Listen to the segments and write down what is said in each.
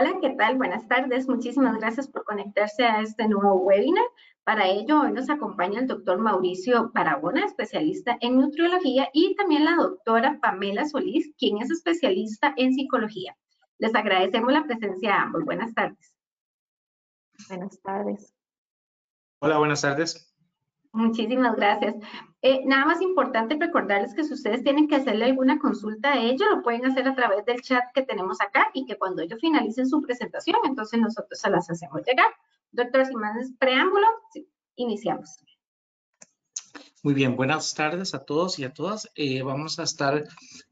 Hola, ¿qué tal? Buenas tardes. Muchísimas gracias por conectarse a este nuevo webinar. Para ello, hoy nos acompaña el doctor Mauricio Barahona, especialista en nutriología, y también la doctora Pamela Solís, quien es especialista en psicología. Les agradecemos la presencia a ambos. Buenas tardes. Buenas tardes. Hola, buenas tardes. Muchísimas gracias. Eh, nada más importante recordarles que si ustedes tienen que hacerle alguna consulta a ellos, lo pueden hacer a través del chat que tenemos acá y que cuando ellos finalicen su presentación, entonces nosotros se las hacemos llegar. Doctor, sin más preámbulo, iniciamos. Muy bien, buenas tardes a todos y a todas. Eh, vamos a estar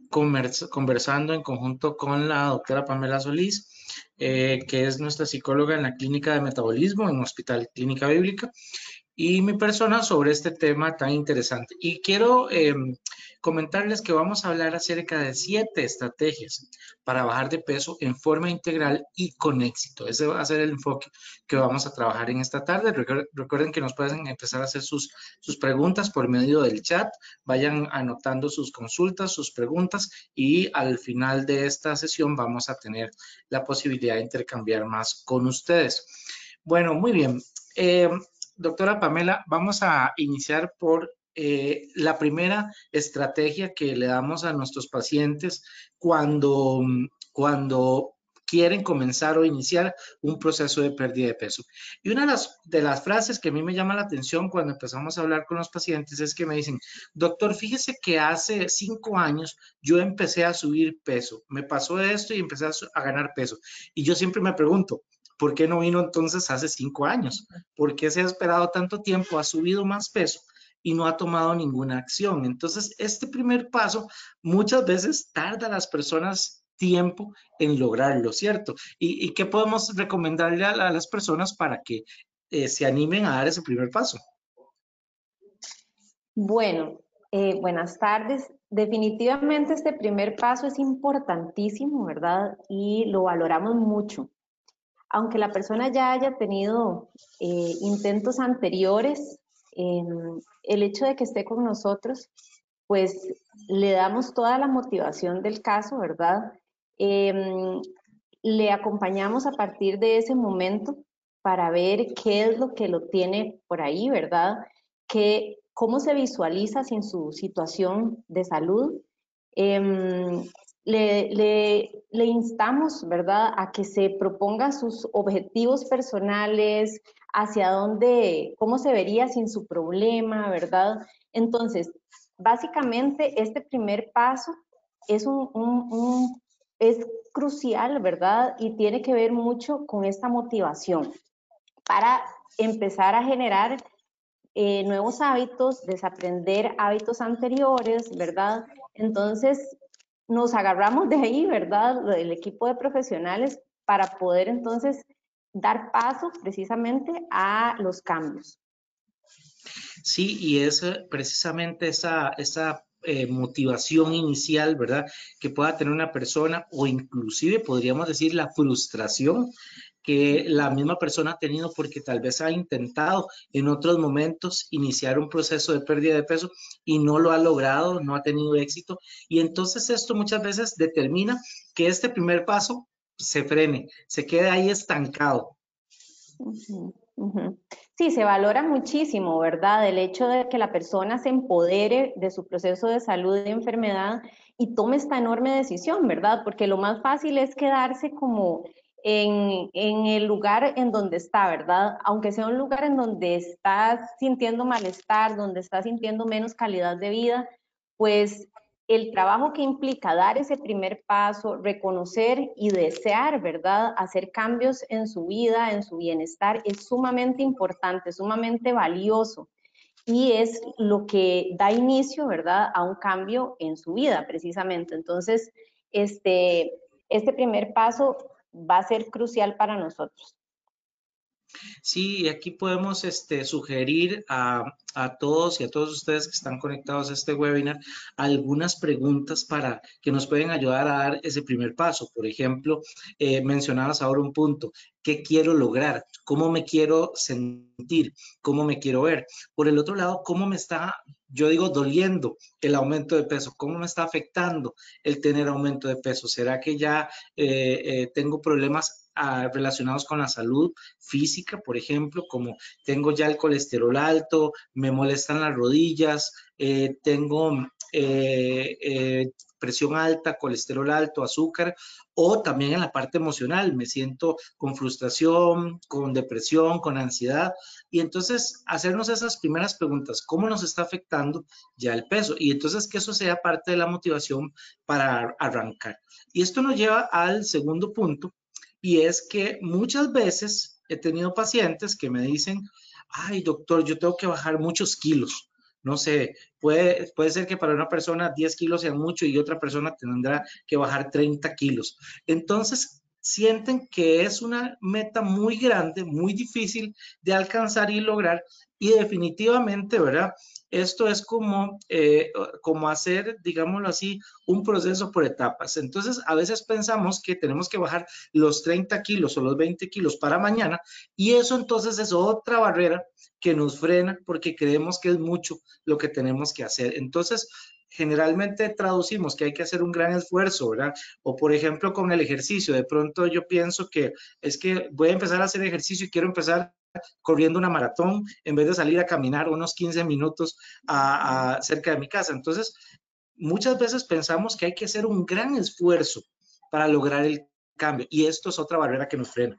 conversando en conjunto con la doctora Pamela Solís, eh, que es nuestra psicóloga en la clínica de metabolismo en Hospital Clínica Bíblica y mi persona sobre este tema tan interesante. Y quiero em, comentarles que vamos a hablar acerca de siete estrategias para bajar de peso en forma integral y con éxito. Ese va a ser el enfoque que vamos a trabajar en esta tarde. Recuerden que nos pueden empezar a hacer sus, sus preguntas por medio del chat. Vayan anotando sus consultas, sus preguntas y al final de esta sesión vamos a tener la posibilidad de intercambiar más con ustedes. Bueno, muy bien. Eh, doctora Pamela, vamos a iniciar por eh, la primera estrategia que le damos a nuestros pacientes cuando, cuando quieren comenzar o iniciar un proceso de pérdida de peso. Y una de las, frases que a mí me llama la atención cuando empezamos a hablar con los pacientes es que me dicen, doctor, fíjese que hace cinco años yo empecé a subir peso, me pasó esto y empecé a ganar peso. Y yo siempre me pregunto, ¿Por qué no vino entonces hace cinco años? ¿Por qué se ha esperado tanto tiempo? Ha subido más peso y no ha tomado ninguna acción. Entonces, este primer paso muchas veces tarda a las personas tiempo en lograrlo, ¿cierto? ¿Y, qué podemos recomendarle a, las personas para que eh, se animen a dar ese primer paso? Bueno, eh, buenas tardes. Definitivamente este primer paso es importantísimo, ¿verdad? Y lo valoramos mucho aunque la persona ya haya tenido eh, intentos anteriores, em, el hecho de que esté con nosotros, pues le damos toda la motivación del caso, ¿verdad? Em, le acompañamos a partir de ese momento para ver qué es lo que lo tiene por ahí, ¿verdad? Que, cómo se visualiza sin su situación de salud. Em, le, le, instamos, ¿verdad?, a que se proponga sus objetivos personales, hacia dónde, cómo se vería sin su problema, ¿verdad? Entonces, básicamente, este primer paso es, un, es crucial, ¿verdad? Y tiene que ver mucho con esta motivación para empezar a generar eh, nuevos hábitos, desaprender hábitos anteriores, ¿verdad? Entonces, nos agarramos de ahí, ¿verdad? El equipo de profesionales para poder entonces dar paso precisamente a los cambios. Sí, y es precisamente esa, esa eh, motivación inicial, ¿verdad? Que pueda tener una persona o inclusive podríamos decir la frustración que la misma persona ha tenido porque tal vez ha intentado en otros momentos iniciar un proceso de pérdida de peso y no lo ha logrado, no ha tenido éxito. Y entonces esto muchas veces determina que este primer paso se frene, se quede ahí estancado. Sí, se valora muchísimo, ¿verdad? El hecho de que la persona se empodere de su proceso de salud y enfermedad y tome esta enorme decisión, ¿verdad? Porque lo más fácil es quedarse como en, el lugar en donde está, ¿verdad? Aunque sea un lugar en donde estás sintiendo malestar, donde estás sintiendo menos calidad de vida, pues el trabajo que implica dar ese primer paso, reconocer y desear, ¿verdad? Hacer cambios en su vida, en su bienestar, es sumamente importante, sumamente valioso. Y es lo que da inicio, ¿verdad? A un cambio en su vida, precisamente. Entonces, este, este primer paso va a ser crucial para nosotros. Sí, aquí podemos este, sugerir a, todos y a todos ustedes que están conectados a este webinar algunas preguntas para que nos pueden ayudar a dar ese primer paso. Por ejemplo, eh, mencionabas ahora un punto, ¿qué quiero lograr? ¿Cómo me quiero sentir? ¿Cómo me quiero ver? Por el otro lado, ¿cómo me está, yo digo, doliendo el aumento de peso? ¿Cómo me está afectando el tener aumento de peso? ¿Será que ya eh, eh, tengo problemas ah, relacionados con la salud física, por ejemplo, como tengo ya el colesterol alto, me molestan las rodillas, eh, tengo eh, eh, presión alta, colesterol alto, azúcar, o también en la parte emocional, me siento con frustración, con depresión, con ansiedad. Y entonces hacernos esas primeras preguntas, ¿cómo nos está afectando ya el peso? Y entonces que eso sea parte de la motivación para arrancar. Y esto nos lleva al segundo punto, y es que muchas veces he tenido pacientes que me dicen, ay doctor, yo tengo que bajar muchos kilos no sé, puede, puede ser que para una persona 10 kilos sean mucho y otra persona tendrá que bajar 30 kilos. Entonces, sienten que es una meta muy grande, muy difícil de alcanzar y lograr y definitivamente, ¿verdad? Esto es como, eh, como hacer, digámoslo así, un proceso por etapas. Entonces, a veces pensamos que tenemos que bajar los 30 kilos o los 20 kilos para mañana y eso entonces es otra barrera que nos frena porque creemos que es mucho lo que tenemos que hacer. Entonces, generalmente traducimos que hay que hacer un gran esfuerzo, ¿verdad? O por ejemplo con el ejercicio, de pronto yo pienso que es que voy a empezar a hacer ejercicio y quiero empezar corriendo una maratón en vez de salir a caminar unos 15 minutos a, cerca de mi casa. Entonces, muchas veces pensamos que hay que hacer un gran esfuerzo para lograr el cambio y esto es otra barrera que nos frena.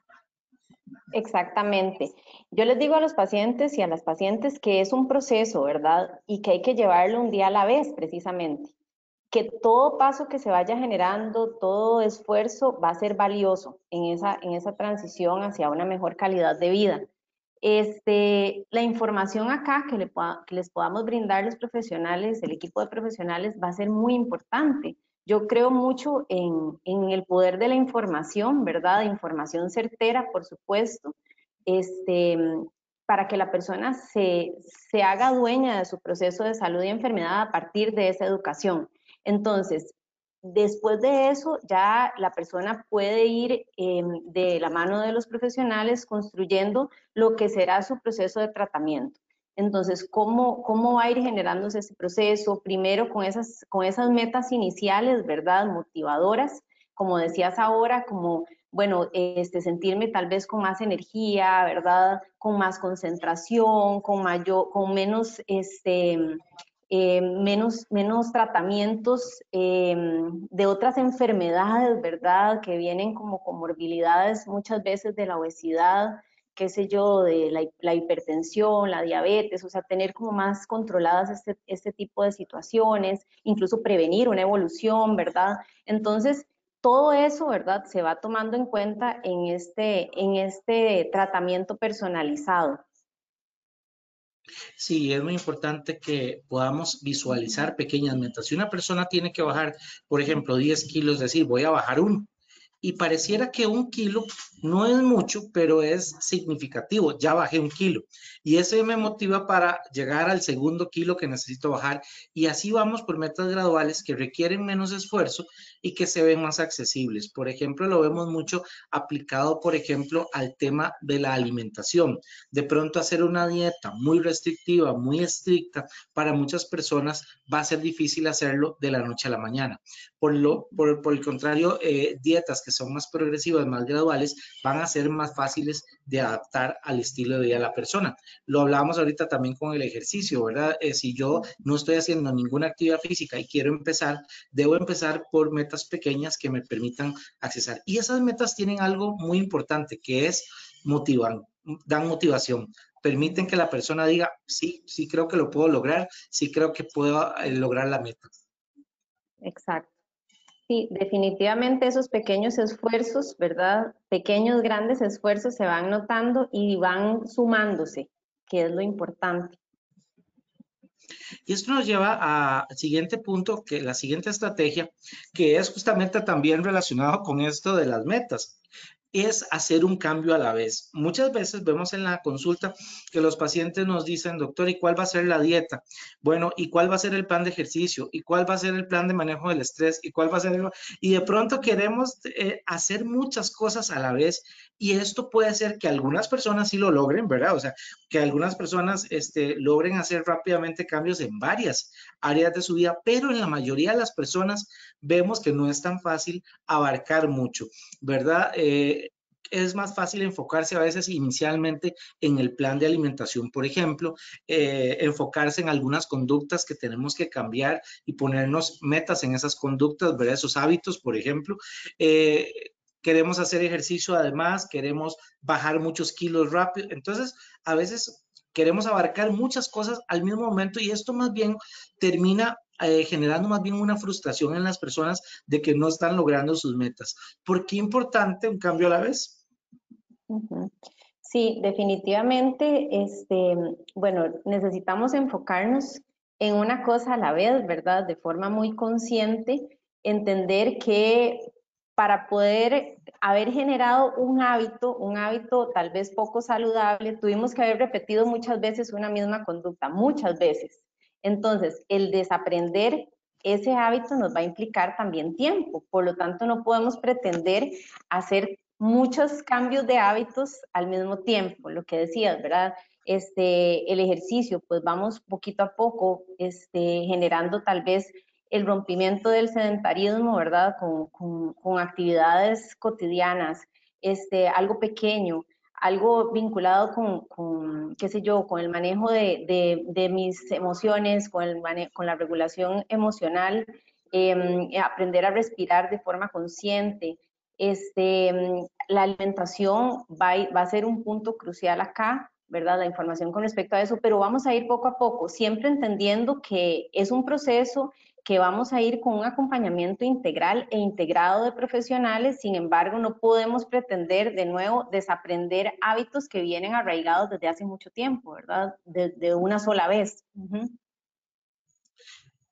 Exactamente. Yo les digo a los pacientes y a las pacientes que es un proceso, ¿verdad? Y que hay que llevarlo un día a la vez, precisamente. Que todo paso que se vaya generando, todo esfuerzo va a ser valioso en esa, en esa transición hacia una mejor calidad de vida. Este, la información acá que, que les podamos brindar los profesionales, el equipo de profesionales, va a ser muy importante yo creo mucho en, el poder de la información, ¿verdad? Información certera, por supuesto, este, para que la persona se, haga dueña de su proceso de salud y enfermedad a partir de esa educación. Entonces, después de eso, ya la persona puede ir em, de la mano de los profesionales construyendo lo que será su proceso de tratamiento. Entonces, ¿cómo, ¿cómo va a ir generándose ese proceso? Primero con esas, con esas metas iniciales, ¿verdad? Motivadoras, como decías ahora, como, bueno, este, sentirme tal vez con más energía, ¿verdad? Con más concentración, con, mayor, con menos, este, eh, menos, menos tratamientos eh, de otras enfermedades, ¿verdad? Que vienen como comorbilidades muchas veces de la obesidad, qué sé yo, de la, hipertensión, la diabetes, o sea, tener como más controladas este, este tipo de situaciones, incluso prevenir una evolución, ¿verdad? Entonces, todo eso, ¿verdad? Se va tomando en cuenta en este, en este tratamiento personalizado. Sí, es muy importante que podamos visualizar pequeñas metas. Si una persona tiene que bajar, por ejemplo, 10 kilos, decir, voy a bajar uno, y pareciera que un kilo no es mucho, pero es significativo. Ya bajé un kilo y eso me motiva para llegar al segundo kilo que necesito bajar y así vamos por metas graduales que requieren menos esfuerzo y que se ven más accesibles. Por ejemplo, lo vemos mucho aplicado, por ejemplo, al tema de la alimentación. De pronto hacer una dieta muy restrictiva, muy estricta, para muchas personas va a ser difícil hacerlo de la noche a la mañana. Por, lo, por, el contrario, eh, dietas que son más progresivas, más graduales, van a ser más fáciles de adaptar al estilo de vida de la persona. Lo hablábamos ahorita también con el ejercicio, ¿verdad? Eh, si yo no estoy haciendo ninguna actividad física y quiero empezar, debo empezar por metas pepeñas que me permitan accesar. Y esas metas tienen algo muy importante, que es motivan, dan motivación permiten que la persona diga, sí, sí creo que lo puedo lograr, sí creo que puedo eh, lograr la meta. Exacto. Sí, definitivamente esos pequeños esfuerzos, ¿verdad? Pequeños, grandes esfuerzos se van notando y van sumándose, que es lo importante. Y esto nos lleva al siguiente punto, que la siguiente estrategia, que es justamente también relacionado con esto de las metas es hacer un cambio a la vez. Muchas veces vemos en la consulta que los pacientes nos dicen, doctor, ¿y cuál va a ser la dieta? Bueno, ¿y cuál va a ser el plan de ejercicio? ¿Y cuál va a ser el plan de manejo del estrés? ¿Y cuál va a ser el... Y de pronto queremos eh, hacer muchas cosas a la vez y esto puede ser que algunas personas sí lo logren, ¿verdad? O sea, que algunas personas este, logren hacer rápidamente cambios en varias áreas de su vida, pero en la mayoría de las personas vemos que no es tan fácil abarcar mucho, ¿verdad? Eh, es más fácil enfocarse a veces inicialmente en el plan de alimentación, por ejemplo, eh, enfocarse en algunas conductas que tenemos que cambiar y ponernos metas en esas conductas, ver esos hábitos, por ejemplo. Eh, queremos hacer ejercicio además, queremos bajar muchos kilos rápido. Entonces, a veces queremos abarcar muchas cosas al mismo momento y esto más bien termina eh, generando más bien una frustración en las personas de que no están logrando sus metas. ¿Por qué importante un cambio a la vez? Sí, definitivamente, este, bueno, necesitamos enfocarnos en una cosa a la vez, ¿verdad? De forma muy consciente, entender que para poder haber generado un hábito, un hábito tal vez poco saludable, tuvimos que haber repetido muchas veces una misma conducta, muchas veces. Entonces, el desaprender ese hábito nos va a implicar también tiempo, por lo tanto no podemos pretender hacer muchos cambios de hábitos al mismo tiempo, lo que decías, ¿verdad? Este, el ejercicio, pues vamos poquito a poco este, generando tal vez el rompimiento del sedentarismo, ¿verdad? Con, con, actividades cotidianas, este, algo pequeño, algo vinculado con, con, qué sé yo, con el manejo de, de, mis emociones, con, el con la regulación emocional, em, aprender a respirar de forma consciente. Este, la alimentación va, va a ser un punto crucial acá, ¿verdad? La información con respecto a eso, pero vamos a ir poco a poco, siempre entendiendo que es un proceso que vamos a ir con un acompañamiento integral e integrado de profesionales, sin embargo, no podemos pretender de nuevo desaprender hábitos que vienen arraigados desde hace mucho tiempo, ¿verdad? De, una sola vez.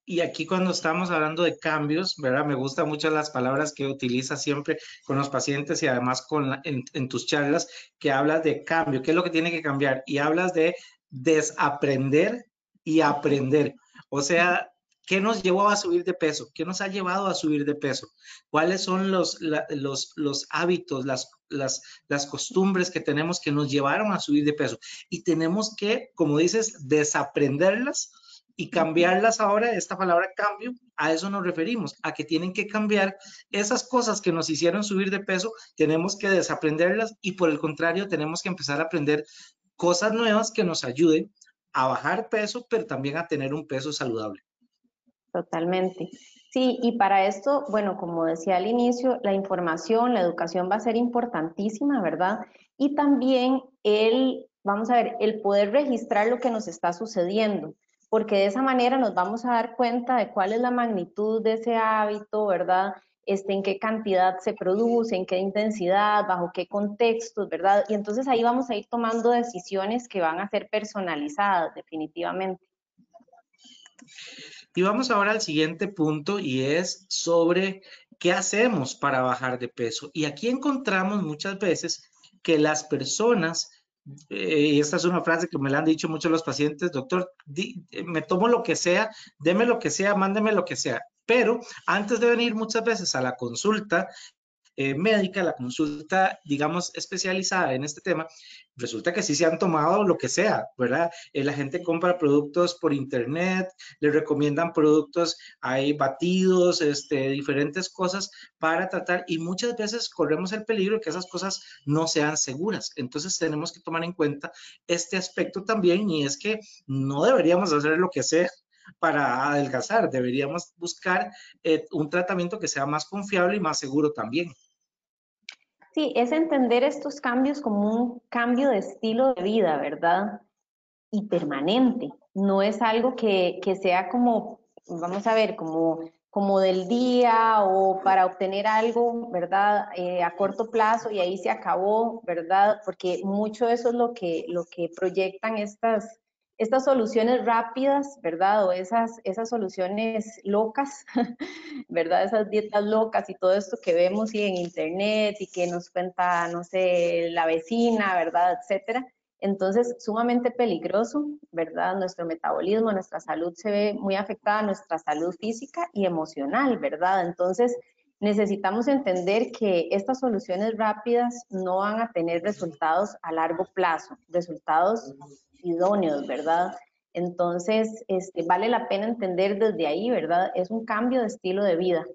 Y aquí cuando estamos hablando de cambios, ¿verdad? Me gustan mucho las palabras que utilizas siempre con los pacientes y además con en, tus charlas, que hablas de cambio, qué es lo que tiene que cambiar. Y hablas de desaprender y aprender. O sea, ¿Qué nos llevó a subir de peso? ¿Qué nos ha llevado a subir de peso? ¿Cuáles son los, los, los hábitos, las, las, las, costumbres que tenemos que nos llevaron a subir de peso? Y tenemos que, como dices, desaprenderlas y cambiarlas ahora, esta palabra cambio, a eso nos referimos, a que tienen que cambiar esas cosas que nos hicieron subir de peso, tenemos que desaprenderlas y por el contrario, tenemos que empezar a aprender cosas nuevas que nos ayuden a bajar peso, pero también a tener un peso saludable. Totalmente. Sí, y para esto, bueno, como decía al inicio, la información, la educación va a ser importantísima, ¿verdad? Y también el, vamos a ver, el poder registrar lo que nos está sucediendo, porque de esa manera nos vamos a dar cuenta de cuál es la magnitud de ese hábito, ¿verdad? Este, en qué cantidad se produce, en qué intensidad, bajo qué contextos, ¿verdad? Y entonces ahí vamos a ir tomando decisiones que van a ser personalizadas definitivamente. Y vamos ahora al siguiente punto y es sobre qué hacemos para bajar de peso. Y aquí encontramos muchas veces que las personas, eh, y esta es una frase que me la han dicho muchos los pacientes, doctor, me tomo lo que sea, deme lo que sea, mándeme lo que sea. Pero antes de venir muchas veces a la consulta, eh, médica, la consulta, digamos, especializada en este tema, resulta que sí se han tomado lo que sea, ¿verdad? Eh, la gente compra productos por internet, le recomiendan productos, hay batidos, este, diferentes cosas para tratar y muchas veces corremos el peligro de que esas cosas no sean seguras. Entonces tenemos que tomar en cuenta este aspecto también y es que no deberíamos hacer lo que sea para adelgazar, deberíamos buscar eh, un tratamiento que sea más confiable y más seguro también. Sí, es entender estos cambios como un cambio de estilo de vida, ¿verdad? Y permanente. No es algo que, sea como, vamos a ver, como, como del día o para obtener algo, ¿verdad? Eh, a corto plazo y ahí se acabó, ¿verdad? Porque mucho eso es lo que, lo que proyectan estas, estas soluciones rápidas, ¿verdad? O esas, esas soluciones locas, ¿verdad? Esas dietas locas y todo esto que vemos y en internet y que nos cuenta, no sé, la vecina, ¿verdad? Etcétera. Entonces, sumamente peligroso, ¿verdad? Nuestro metabolismo, nuestra salud se ve muy afectada, nuestra salud física y emocional, ¿verdad? Entonces, necesitamos entender que estas soluciones rápidas no van a tener resultados a largo plazo, resultados idóneos, ¿verdad? Entonces, este, vale la pena entender desde ahí, ¿verdad? Es un cambio de estilo de vida.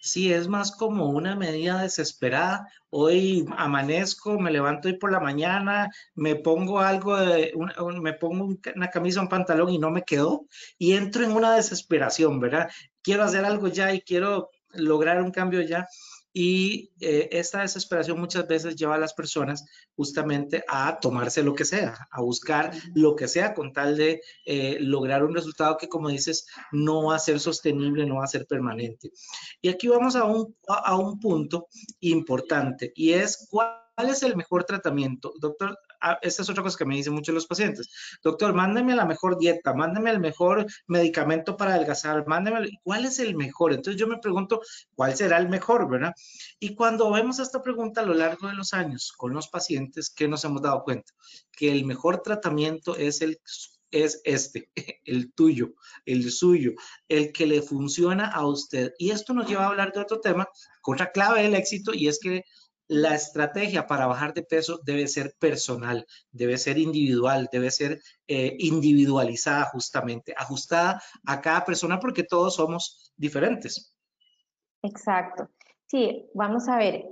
Sí, es más como una medida desesperada. Hoy amanezco, me levanto hoy por la mañana, me pongo algo, de, me pongo una camisa, un pantalón y no me quedó y entro en una desesperación, ¿verdad? Quiero hacer algo ya y quiero lograr un cambio ya y eh, esta desesperación muchas veces lleva a las personas justamente a tomarse lo que sea, a buscar lo que sea con tal de eh, lograr un resultado que, como dices, no va a ser sostenible, no va a ser permanente. Y aquí vamos a un, a un punto importante y es cuál es el mejor tratamiento. Doctor, esta es otra cosa que me dicen muchos los pacientes. Doctor, mándeme la mejor dieta, mándeme el mejor medicamento para adelgazar, mándeme, ¿cuál es el mejor? Entonces yo me pregunto, ¿cuál será el mejor, verdad? Y cuando vemos esta pregunta a lo largo de los años con los pacientes, ¿qué nos hemos dado cuenta? Que el mejor tratamiento es el es este, el tuyo, el suyo, el que le funciona a usted. Y esto nos lleva a hablar de otro tema, otra clave del éxito, y es que la estrategia para bajar de peso debe ser personal, debe ser individual, debe ser eh, individualizada justamente, ajustada a cada persona porque todos somos diferentes. Exacto. Sí, vamos a ver,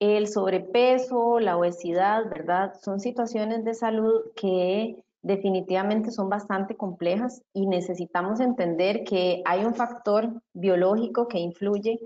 el sobrepeso, la obesidad, ¿verdad? Son situaciones de salud que definitivamente son bastante complejas y necesitamos entender que hay un factor biológico que influye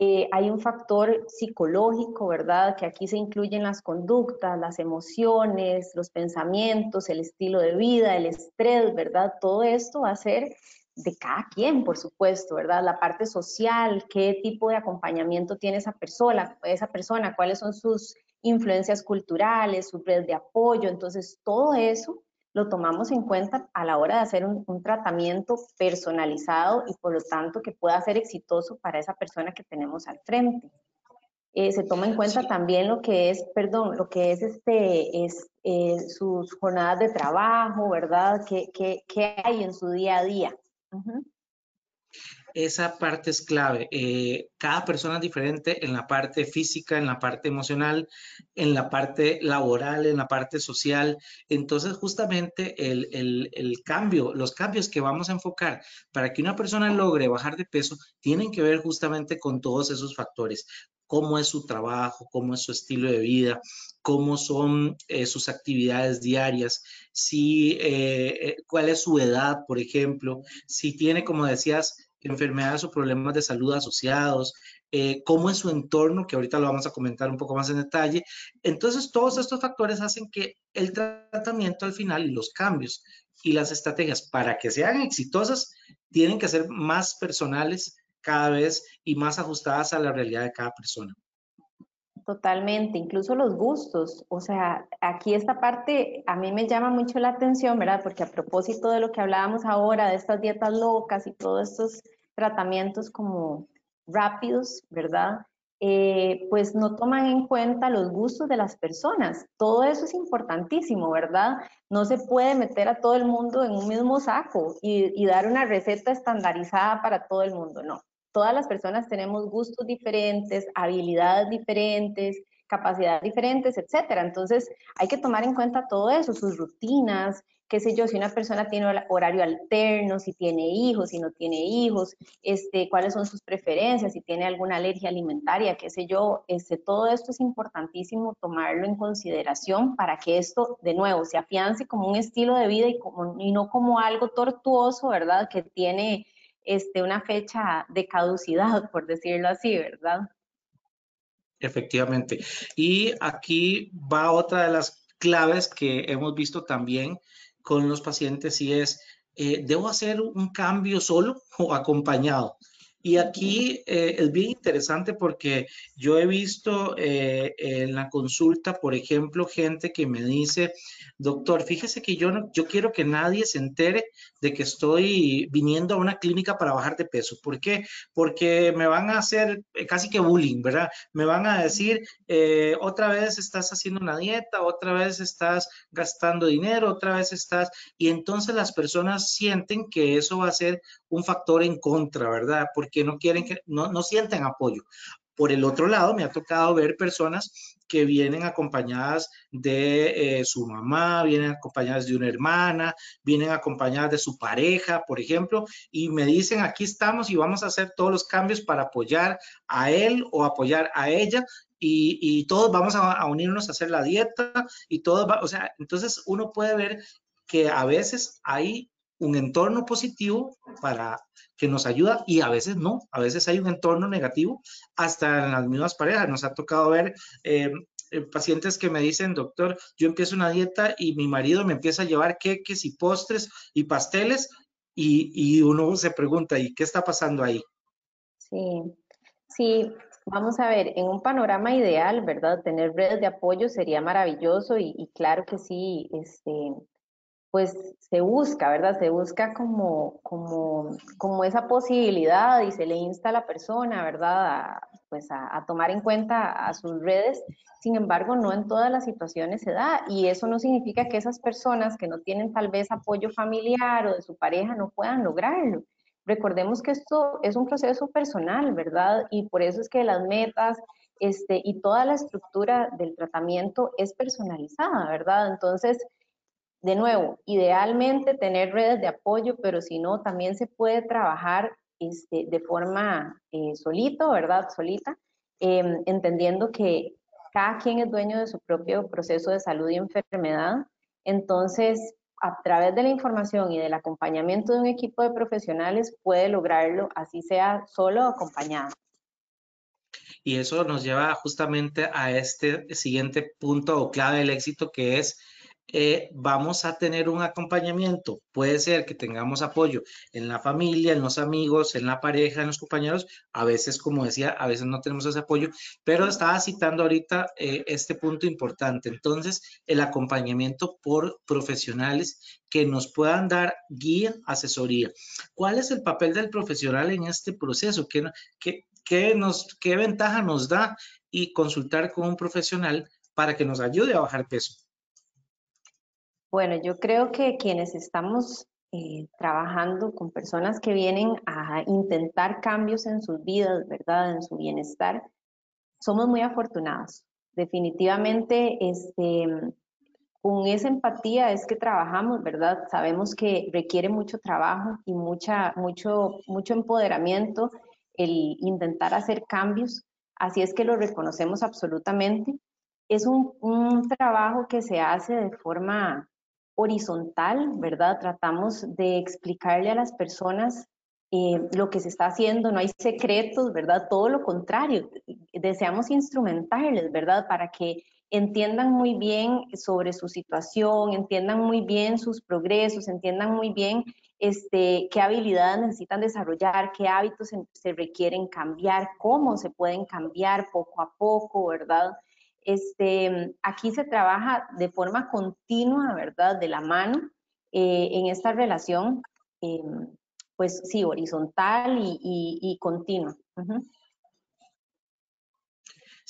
eh, hay un factor psicológico, ¿verdad? Que aquí se incluyen las conductas, las emociones, los pensamientos, el estilo de vida, el estrés, ¿verdad? Todo esto va a ser de cada quien, por supuesto, ¿verdad? La parte social, qué tipo de acompañamiento tiene esa persona, esa persona, cuáles son sus influencias culturales, su red de apoyo. Entonces, todo eso lo tomamos en cuenta a la hora de hacer un, tratamiento personalizado y por lo tanto que pueda ser exitoso para esa persona que tenemos al frente. Eh, se toma en cuenta también lo que es, perdón, lo que es este, es, eh, sus jornadas de trabajo, ¿verdad? ¿Qué, qué, hay en su día a día? Esa parte es clave. Eh, cada persona es diferente en la parte física, en la parte emocional, en la parte laboral, en la parte social. Entonces, justamente el, el, cambio, los cambios que vamos a enfocar para que una persona logre bajar de peso tienen que ver justamente con todos esos factores cómo es su trabajo, cómo es su estilo de vida, cómo son eh, sus actividades diarias, si, eh, cuál es su edad, por ejemplo, si tiene, como decías, enfermedades o problemas de salud asociados, eh, cómo es su entorno, que ahorita lo vamos a comentar un poco más en detalle. Entonces, todos estos factores hacen que el tratamiento al final y los cambios y las estrategias para que sean exitosas tienen que ser más personales cada vez y más ajustadas a la realidad de cada persona. Totalmente, incluso los gustos. O sea, aquí esta parte a mí me llama mucho la atención, ¿verdad? Porque a propósito de lo que hablábamos ahora, de estas dietas locas y todos estos tratamientos como rápidos, ¿verdad? Eh, pues no toman en cuenta los gustos de las personas. Todo eso es importantísimo, ¿verdad? No se puede meter a todo el mundo en un mismo saco y dar una receta estandarizada para todo el mundo, no todas las personas tenemos gustos diferentes, habilidades diferentes, capacidades diferentes, etcétera. Entonces, hay que tomar en cuenta todo eso, sus rutinas, qué sé yo, si una persona tiene horario alterno, si tiene hijos, si no tiene hijos, este, cuáles son sus preferencias, si tiene alguna alergia alimentaria, qué sé yo, este, todo esto es importantísimo tomarlo en consideración para que esto, de nuevo, se afiance como un estilo de vida y, como, y no como algo tortuoso, ¿verdad? Que tiene este, una fecha de caducidad, por decirlo así, ¿verdad? Efectivamente. Y aquí va otra de las claves que hemos visto también con los pacientes y es, eh, ¿debo hacer un cambio solo o acompañado? Y aquí eh, es bien interesante porque yo he visto eh, en la consulta, por ejemplo, gente que me dice, doctor, fíjese que yo, no, yo quiero que nadie se entere de que estoy viniendo a una clínica para bajar de peso. ¿Por qué? Porque me van a hacer eh, casi que bullying, ¿verdad? Me van a decir, eh, otra vez estás haciendo una dieta, otra vez estás gastando dinero, otra vez estás... Y entonces las personas sienten que eso va a ser un factor en contra, ¿verdad? Porque no quieren que, no, no sienten apoyo. Por el otro lado, me ha tocado ver personas que vienen acompañadas de eh, su mamá, vienen acompañadas de una hermana, vienen acompañadas de su pareja, por ejemplo, y me dicen, aquí estamos y vamos a hacer todos los cambios para apoyar a él o apoyar a ella. Y, todos vamos a, unirnos a hacer la dieta y todo va, o sea, entonces uno puede ver que a veces hay un entorno positivo para que nos ayuda y a veces no, a veces hay un entorno negativo, hasta en las mismas parejas. Nos ha tocado ver eh, eh, pacientes que me dicen, doctor, yo empiezo una dieta y mi marido me empieza a llevar queques y postres y pasteles y, y uno se pregunta, ¿y qué está pasando ahí? Sí, sí, Vamos a ver, en un panorama ideal, ¿verdad? Tener redes de apoyo sería maravilloso y, y, claro que sí, este, pues se busca, ¿verdad? Se busca como, como, como esa posibilidad y se le insta a la persona, ¿verdad? A, pues a, tomar en cuenta a sus redes. Sin embargo, no en todas las situaciones se da y eso no significa que esas personas que no tienen tal vez apoyo familiar o de su pareja no puedan lograrlo. Recordemos que esto es un proceso personal, ¿verdad? Y por eso es que las metas este, y toda la estructura del tratamiento es personalizada, ¿verdad? Entonces, de nuevo, idealmente tener redes de apoyo, pero si no, también se puede trabajar este, de forma eh, solito, ¿verdad? Solita, em, entendiendo que cada quien es dueño de su propio proceso de salud y enfermedad. Entonces, a través de la información y del acompañamiento de un equipo de profesionales puede lograrlo, así sea solo o acompañado. Y eso nos lleva justamente a este siguiente punto o clave del éxito que es eh, vamos a tener un acompañamiento. Puede ser que tengamos apoyo en la familia, en los amigos, en la pareja, en los compañeros. A veces, como decía, a veces no tenemos ese apoyo, pero estaba citando ahorita eh, este punto importante. Entonces, el acompañamiento por profesionales que nos puedan dar guía, asesoría. ¿Cuál es el papel del profesional en este proceso? ¿Qué, qué, qué, ventaja nos da y consultar con un profesional para que nos ayude a bajar peso? Bueno, yo creo que quienes estamos eh, trabajando con personas que vienen a intentar cambios en sus vidas, ¿verdad? En su bienestar, somos muy afortunados. Definitivamente, este, con esa empatía es que trabajamos, ¿verdad? Sabemos que requiere mucho trabajo y mucha, mucho, mucho empoderamiento el intentar hacer cambios, así es que lo reconocemos absolutamente. Es un, un trabajo que se hace de forma horizontal, ¿verdad? Tratamos de explicarle a las personas eh, lo que se está haciendo, no hay secretos, ¿verdad? Todo lo contrario, deseamos instrumentarles, ¿verdad? Para que entiendan muy bien sobre su situación, entiendan muy bien sus progresos, entiendan muy bien este, qué habilidades necesitan desarrollar, qué hábitos se, se requieren cambiar, cómo se pueden cambiar poco a poco, ¿verdad? Este, aquí se trabaja de forma continua, ¿verdad? De la mano eh, en esta relación, eh, pues sí, horizontal y, continua.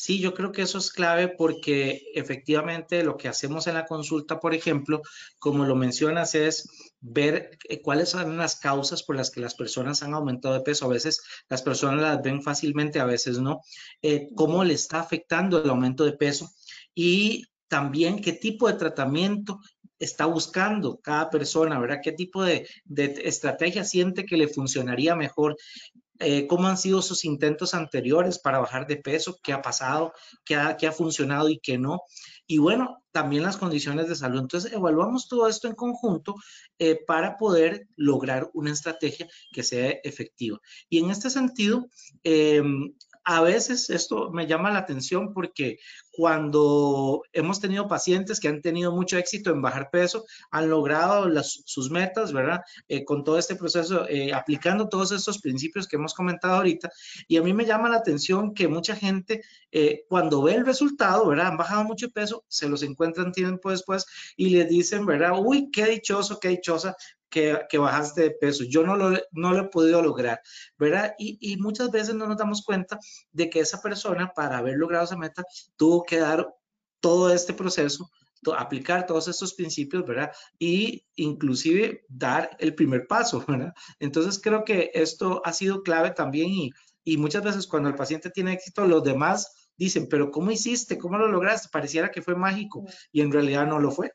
Sí, yo creo que eso es clave porque efectivamente lo que hacemos en la consulta, por ejemplo, como lo mencionas, es ver eh, cuáles son las causas por las que las personas han aumentado de peso. A veces las personas las ven fácilmente, a veces no. Eh, cómo le está afectando el aumento de peso y también qué tipo de tratamiento está buscando cada persona, ¿verdad? ¿Qué tipo de, de estrategia siente que le funcionaría mejor? Eh, cómo han sido sus intentos anteriores para bajar de peso, qué ha pasado, qué ha, funcionado y qué no. Y bueno, también las condiciones de salud. Entonces, evaluamos todo esto en conjunto eh, para poder lograr una estrategia que sea efectiva. Y en este sentido, em, a veces esto me llama la atención porque cuando hemos tenido pacientes que han tenido mucho éxito en bajar peso, han logrado sus metas, ¿verdad? Eh, con todo este proceso, eh, aplicando todos estos principios que hemos comentado ahorita. Y a mí me llama la atención que mucha gente, eh, cuando ve el resultado, ¿verdad? Han bajado mucho peso, se los encuentran tiempo después y les dicen, ¿verdad? Uy, qué dichoso, qué dichosa, que, bajaste de peso. Yo no lo, no lo he podido lograr, ¿verdad? Y, y, muchas veces no nos damos cuenta de que esa persona, para haber logrado esa meta, tuvo que dar todo este proceso, aplicar todos estos principios, ¿verdad? Y inclusive dar el primer paso, ¿verdad? Entonces creo que esto ha sido clave también y Y muchas veces cuando el paciente tiene éxito, los demás dicen, pero ¿cómo hiciste? ¿Cómo lo lograste? Pareciera que fue mágico y en realidad no lo fue.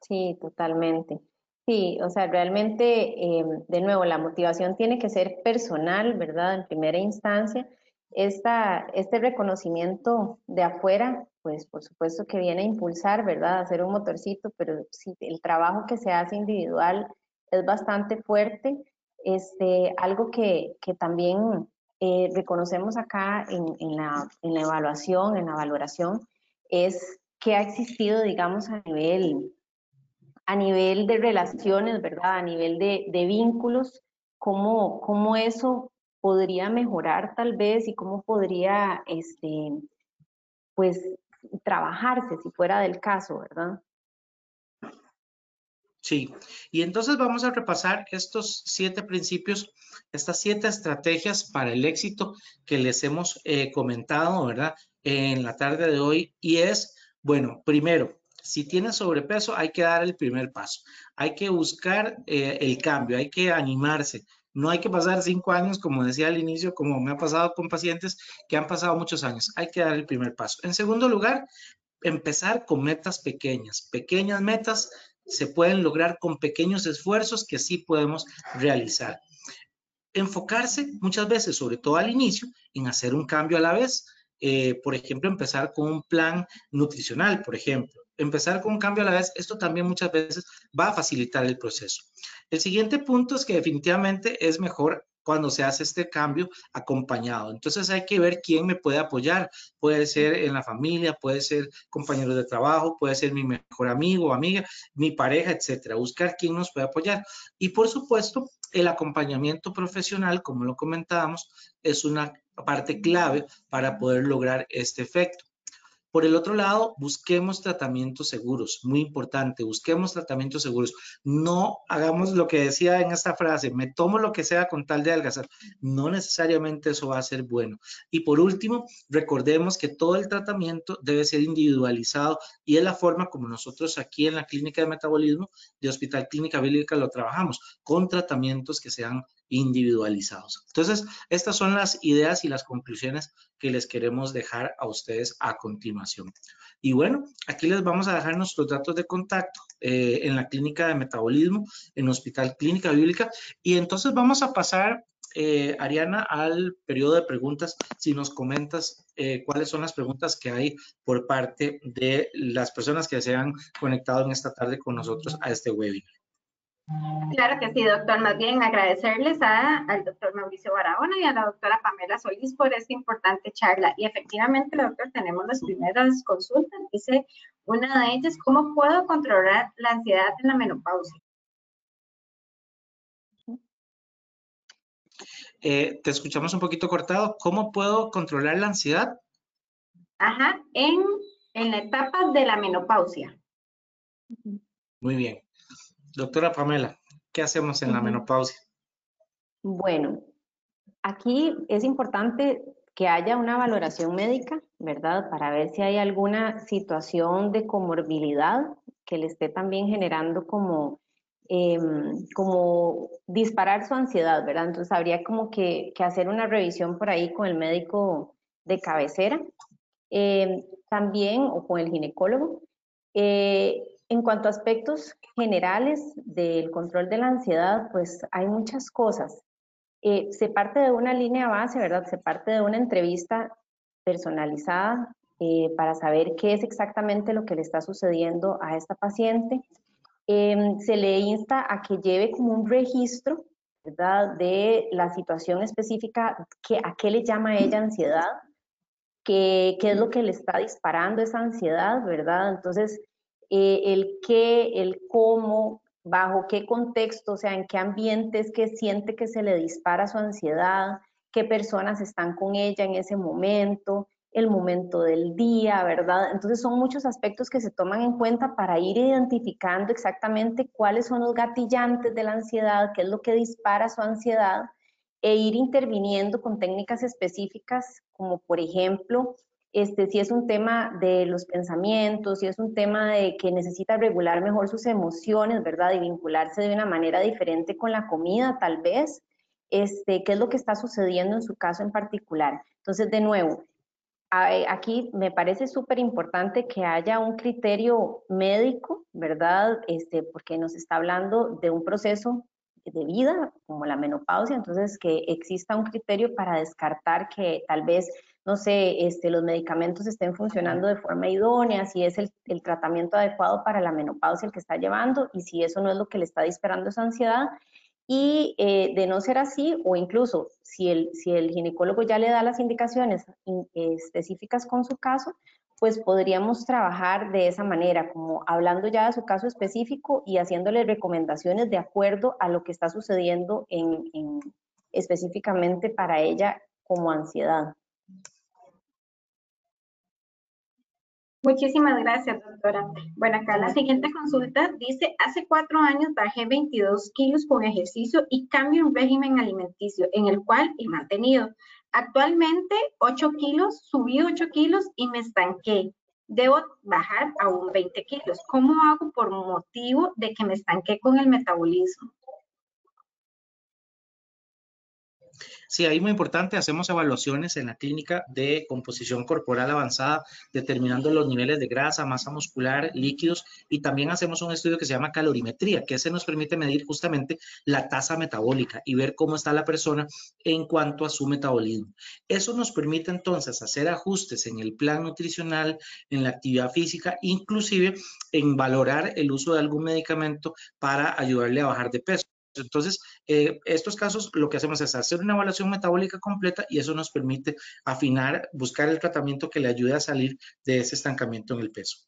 Sí, totalmente. Sí, o sea, realmente, eh, de nuevo, la motivación tiene que ser personal, ¿verdad? En primera instancia. Esta, este reconocimiento de afuera, pues por supuesto que viene a impulsar, ¿verdad? A hacer un motorcito, pero sí, el trabajo que se hace individual es bastante fuerte. Este, algo que, que también eh, reconocemos acá en, en, la, en la evaluación, en la valoración, es que ha existido, digamos, a nivel a nivel de relaciones, ¿verdad? A nivel de, vínculos, cómo, cómo eso podría mejorar tal vez y cómo podría, este, pues, trabajarse si fuera del caso, ¿verdad? Sí, y entonces vamos a repasar estos siete principios, estas siete estrategias para el éxito que les hemos eh, comentado, ¿verdad? En la tarde de hoy. Y es, bueno, primero, si tienes sobrepeso, hay que dar el primer paso. Hay que buscar eh, el cambio, hay que animarse. No hay que pasar cinco años, como decía al inicio, como me ha pasado con pacientes que han pasado muchos años. Hay que dar el primer paso. En segundo lugar, empezar con metas pequeñas. Pequeñas metas se pueden lograr con pequeños esfuerzos que sí podemos realizar. Enfocarse muchas veces, sobre todo al inicio, en hacer un cambio a la vez. Eh, por ejemplo, empezar con un plan nutricional, por ejemplo empezar con un cambio a la vez, esto también muchas veces va a facilitar el proceso. El siguiente punto es que definitivamente es mejor cuando se hace este cambio acompañado. Entonces hay que ver quién me puede apoyar. Puede ser en la familia, puede ser compañero de trabajo, puede ser mi mejor amigo amiga, mi pareja, etcétera. Buscar quién nos puede apoyar. Y por supuesto, el acompañamiento profesional, como lo comentábamos, es una parte clave para poder lograr este efecto. Por el otro lado, busquemos tratamientos seguros, muy importante, busquemos tratamientos seguros. No hagamos lo que decía en esta frase, me tomo lo que sea con tal de adelgazar. No necesariamente eso va a ser bueno. Y por último, recordemos que todo el tratamiento debe ser individualizado y es la forma como nosotros aquí en la clínica de metabolismo de Hospital Clínica Bíblica lo trabajamos, con tratamientos que sean individualizados. Entonces, estas son las ideas y las conclusiones que les queremos dejar a ustedes a continuación. Y bueno, aquí les vamos a dejar nuestros datos de contacto eh, en la clínica de metabolismo, en Hospital Clínica Bíblica. Y entonces vamos a pasar, eh, Ariana, al periodo de preguntas. Si nos comentas eh, cuáles son las preguntas que hay por parte de las personas que se han conectado en esta tarde con nosotros a este webinar. Claro que sí, doctor. Más bien agradecerles al doctor Mauricio Barahona y a la doctora Pamela Solís por esta importante charla. Y efectivamente, doctor, tenemos las primeras consultas. Dice una de ellas, ¿cómo puedo controlar la ansiedad en la menopausia? Eh, te escuchamos un poquito cortado. ¿Cómo puedo controlar la ansiedad? Ajá, en, en la etapa de la menopausia. Muy bien. Doctora Pamela, ¿qué hacemos en la menopausia? Bueno, aquí es importante que haya una valoración médica, ¿verdad? Para ver si hay alguna situación de comorbilidad que le esté también generando como, em, como disparar su ansiedad, ¿verdad? Entonces habría como que, hacer una revisión por ahí con el médico de cabecera, em, también o con el ginecólogo. Eh, en cuanto a aspectos generales del control de la ansiedad, pues hay muchas cosas. Eh, se parte de una línea base, ¿verdad? Se parte de una entrevista personalizada eh, para saber qué es exactamente lo que le está sucediendo a esta paciente. Em, se le insta a que lleve como un registro, ¿verdad? De la situación específica, que, a qué le llama ella ansiedad, qué, qué es lo que le está disparando esa ansiedad, ¿verdad? Entonces, eh, el qué, el cómo, bajo qué contexto, o sea, en qué ambientes que siente que se le dispara su ansiedad, qué personas están con ella en ese momento, el momento del día, ¿verdad? Entonces son muchos aspectos que se toman en cuenta para ir identificando exactamente cuáles son los gatillantes de la ansiedad, qué es lo que dispara su ansiedad e ir interviniendo con técnicas específicas como por ejemplo este, si es un tema de los pensamientos, si es un tema de que necesita regular mejor sus emociones, ¿verdad? Y vincularse de una manera diferente con la comida, tal vez. este, qué es lo que está sucediendo en su caso en particular. Entonces, de nuevo, aquí me parece súper importante que haya un criterio médico, ¿verdad? Este, porque nos está hablando de un proceso de vida como la menopausia, entonces que exista un criterio para descartar que tal vez, no sé, este, los medicamentos estén funcionando de forma idónea, si es el, el tratamiento adecuado para la menopausia el que está llevando y si eso no es lo que le está disparando esa ansiedad. Y eh, de no ser así, o incluso si el, si el ginecólogo ya le da las indicaciones específicas con su caso, pues podríamos trabajar de esa manera, como hablando ya de su caso específico y haciéndole recomendaciones de acuerdo a lo que está sucediendo en, en, específicamente para ella como ansiedad. Muchísimas gracias, doctora. Bueno, acá la siguiente consulta dice, hace cuatro años bajé 22 kilos con ejercicio y cambio un régimen alimenticio en el cual he mantenido. Actualmente 8 kilos, subí 8 kilos y me estanqué. Debo bajar a un 20 kilos. ¿Cómo hago por motivo de que me estanqué con el metabolismo? Sí, ahí muy importante, hacemos evaluaciones en la clínica de composición corporal avanzada, determinando los niveles de grasa, masa muscular, líquidos, y también hacemos un estudio que se llama calorimetría, que ese nos permite medir justamente la tasa metabólica y ver cómo está la persona en cuanto a su metabolismo. Eso nos permite entonces hacer ajustes en el plan nutricional, en la actividad física, inclusive en valorar el uso de algún medicamento para ayudarle a bajar de peso. Entonces, eh, estos casos lo que hacemos es hacer una evaluación metabólica completa y eso nos permite afinar, buscar el tratamiento que le ayude a salir de ese estancamiento en el peso.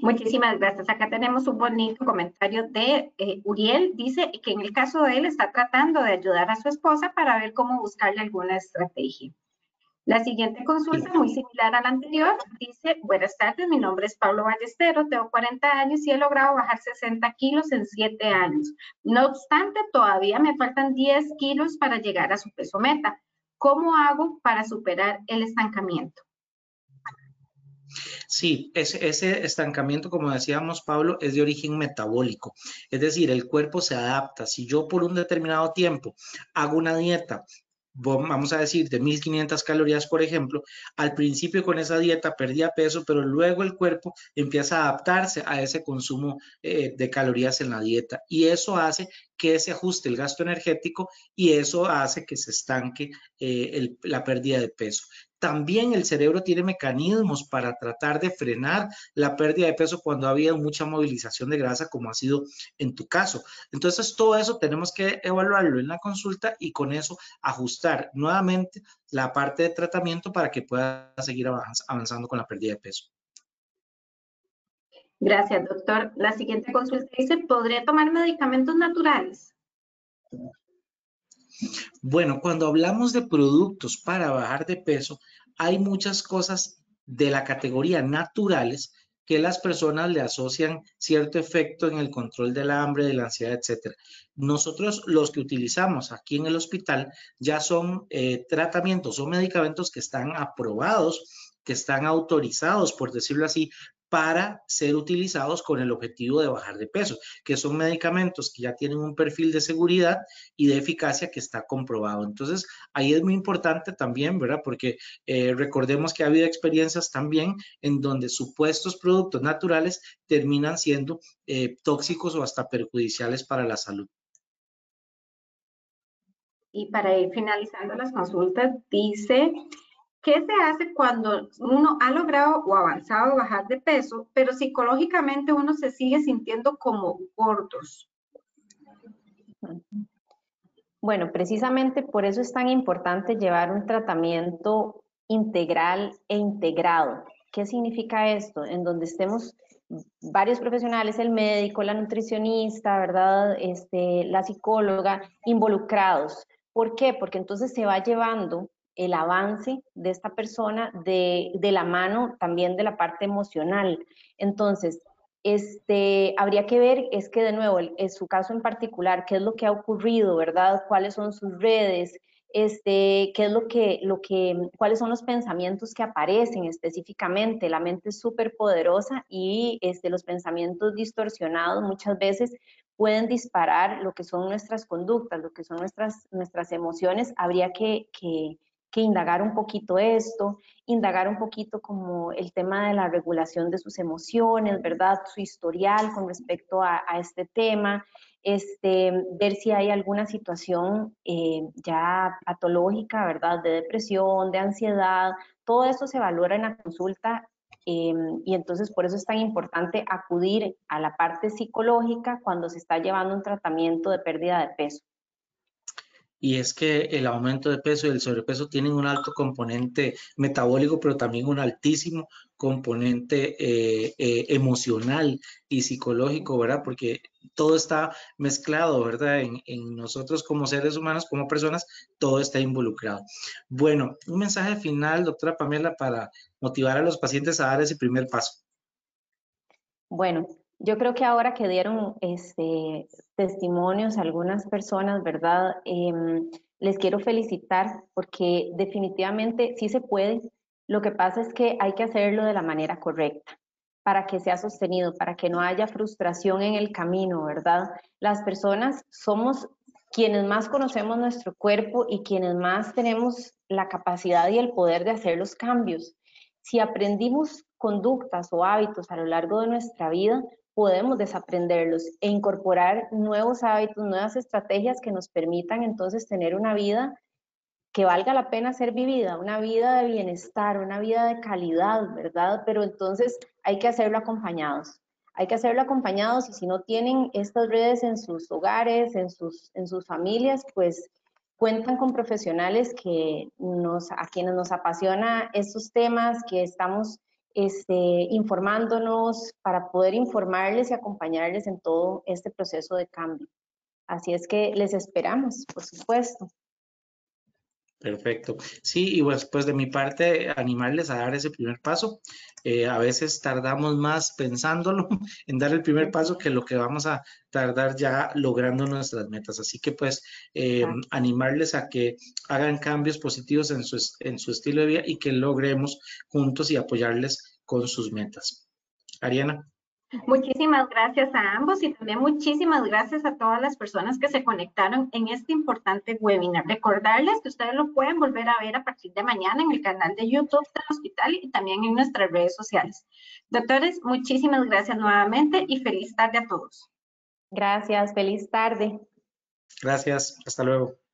Muchísimas gracias. Acá tenemos un bonito comentario de eh, Uriel. Dice que en el caso de él está tratando de ayudar a su esposa para ver cómo buscarle alguna estrategia. La siguiente consulta, muy similar a la anterior, dice, buenas tardes, mi nombre es Pablo Ballesteros, tengo 40 años y he logrado bajar 60 kilos en 7 años. No obstante, todavía me faltan 10 kilos para llegar a su peso meta. ¿Cómo hago para superar el estancamiento? Sí, ese, ese, estancamiento, como decíamos, Pablo, es de origen metabólico. Es decir, el cuerpo se adapta. Si yo por un determinado tiempo hago una dieta vamos a decir, de 1500 calorías, por ejemplo, al principio con esa dieta perdía peso, pero luego el cuerpo empieza a adaptarse a ese consumo eh, de calorías en la dieta y eso hace que se ajuste el gasto energético y eso hace que se estanque eh, la pérdida de peso. También el cerebro tiene mecanismos para tratar de frenar la pérdida de peso cuando ha habido mucha movilización de grasa, como ha sido en tu caso. Entonces, todo eso tenemos que evaluarlo en la consulta y con eso ajustar nuevamente la parte de tratamiento para que pueda seguir avanzando con la pérdida de peso. Gracias, doctor. La siguiente consulta dice, ¿podría tomar medicamentos naturales? Bueno, cuando hablamos de productos para bajar de peso, hay muchas cosas de la categoría naturales que las personas le asocian cierto efecto en el control del hambre, de la ansiedad, etc. Nosotros los que utilizamos aquí en el hospital ya son eh, tratamientos o medicamentos que están aprobados que están autorizados, por decirlo así, para ser utilizados con el objetivo de bajar de peso, que son medicamentos que ya tienen un perfil de seguridad y de eficacia que está comprobado. Entonces, ahí es muy importante también, ¿verdad? Porque eh, recordemos que ha habido experiencias también en donde supuestos productos naturales terminan siendo eh, tóxicos o hasta perjudiciales para la salud. Y para ir finalizando las consultas, dice ¿Qué se hace cuando uno ha logrado o avanzado bajar de peso, pero psicológicamente uno se sigue sintiendo como gordos? Bueno, precisamente por eso es tan importante llevar un tratamiento integral e integrado. ¿Qué significa esto? En donde estemos varios profesionales, el médico, la nutricionista, ¿verdad? Este, la psicóloga, involucrados. ¿Por qué? Porque entonces se va llevando el avance de esta persona de, la mano también de la parte emocional. Entonces, este, habría que ver, es que de nuevo, en su caso en particular, qué es lo que ha ocurrido, ¿verdad? ¿Cuáles son sus redes? este, qué es lo que, lo que, cuáles son los pensamientos que aparecen específicamente. La mente es súper poderosa y este, los pensamientos distorsionados muchas veces pueden disparar lo que son nuestras conductas, lo que son nuestras, nuestras emociones. Habría que, que, indagar un poquito esto, indagar un poquito como el tema de la regulación de sus emociones, ¿verdad? Su historial con respecto a, a este tema este, ver si hay alguna situación eh, ya patológica, ¿verdad? De depresión, de ansiedad, todo eso se valora en la consulta eh, y entonces por eso es tan importante acudir a la parte psicológica cuando se está llevando un tratamiento de pérdida de peso y es que el aumento de peso y el sobrepeso tienen un alto componente metabólico, pero también un altísimo componente eh, eh, emocional y psicológico, ¿verdad? Porque todo está mezclado, ¿verdad? En, en, nosotros como seres humanos, como personas, todo está involucrado. Bueno, un mensaje final, doctora Pamela, para motivar a los pacientes a dar ese primer paso. Bueno, yo creo que ahora que dieron este, testimonios algunas personas, ¿verdad? Em, les quiero felicitar porque definitivamente sí se puede. Lo que pasa es que hay que hacerlo de la manera correcta para que sea sostenido, para que no haya frustración en el camino, ¿verdad? Las personas somos quienes más conocemos nuestro cuerpo y quienes más tenemos la capacidad y el poder de hacer los cambios. Si aprendimos conductas o hábitos a lo largo de nuestra vida, podemos desaprenderlos e incorporar nuevos hábitos, nuevas estrategias que nos permitan entonces tener una vida que valga la pena ser vivida, una vida de bienestar, una vida de calidad, ¿verdad? Pero entonces hay que hacerlo acompañados. Hay que hacerlo acompañados y si no tienen estas redes en sus hogares, en sus, en sus familias, pues cuentan con profesionales que nos, a quienes nos apasiona estos temas, que estamos este, informándonos para poder informarles y acompañarles en todo este proceso de cambio. Así es que les esperamos, por supuesto. Perfecto. Sí, y pues, pues de mi parte, animarles a dar ese primer paso. Eh, a veces tardamos más pensándolo en dar el primer paso que lo que vamos a tardar ya logrando nuestras metas. Así que pues eh, animarles a que hagan cambios positivos en su, en su estilo de vida y que logremos juntos y apoyarles con sus metas. Ariana. Muchísimas gracias a ambos y también muchísimas gracias a todas las personas que se conectaron en este importante webinar. Recordarles que ustedes lo pueden volver a ver a partir de mañana en el canal de YouTube del hospital y también en nuestras redes sociales. Doctores, muchísimas gracias nuevamente y feliz tarde a todos. Gracias, feliz tarde. Gracias, hasta luego.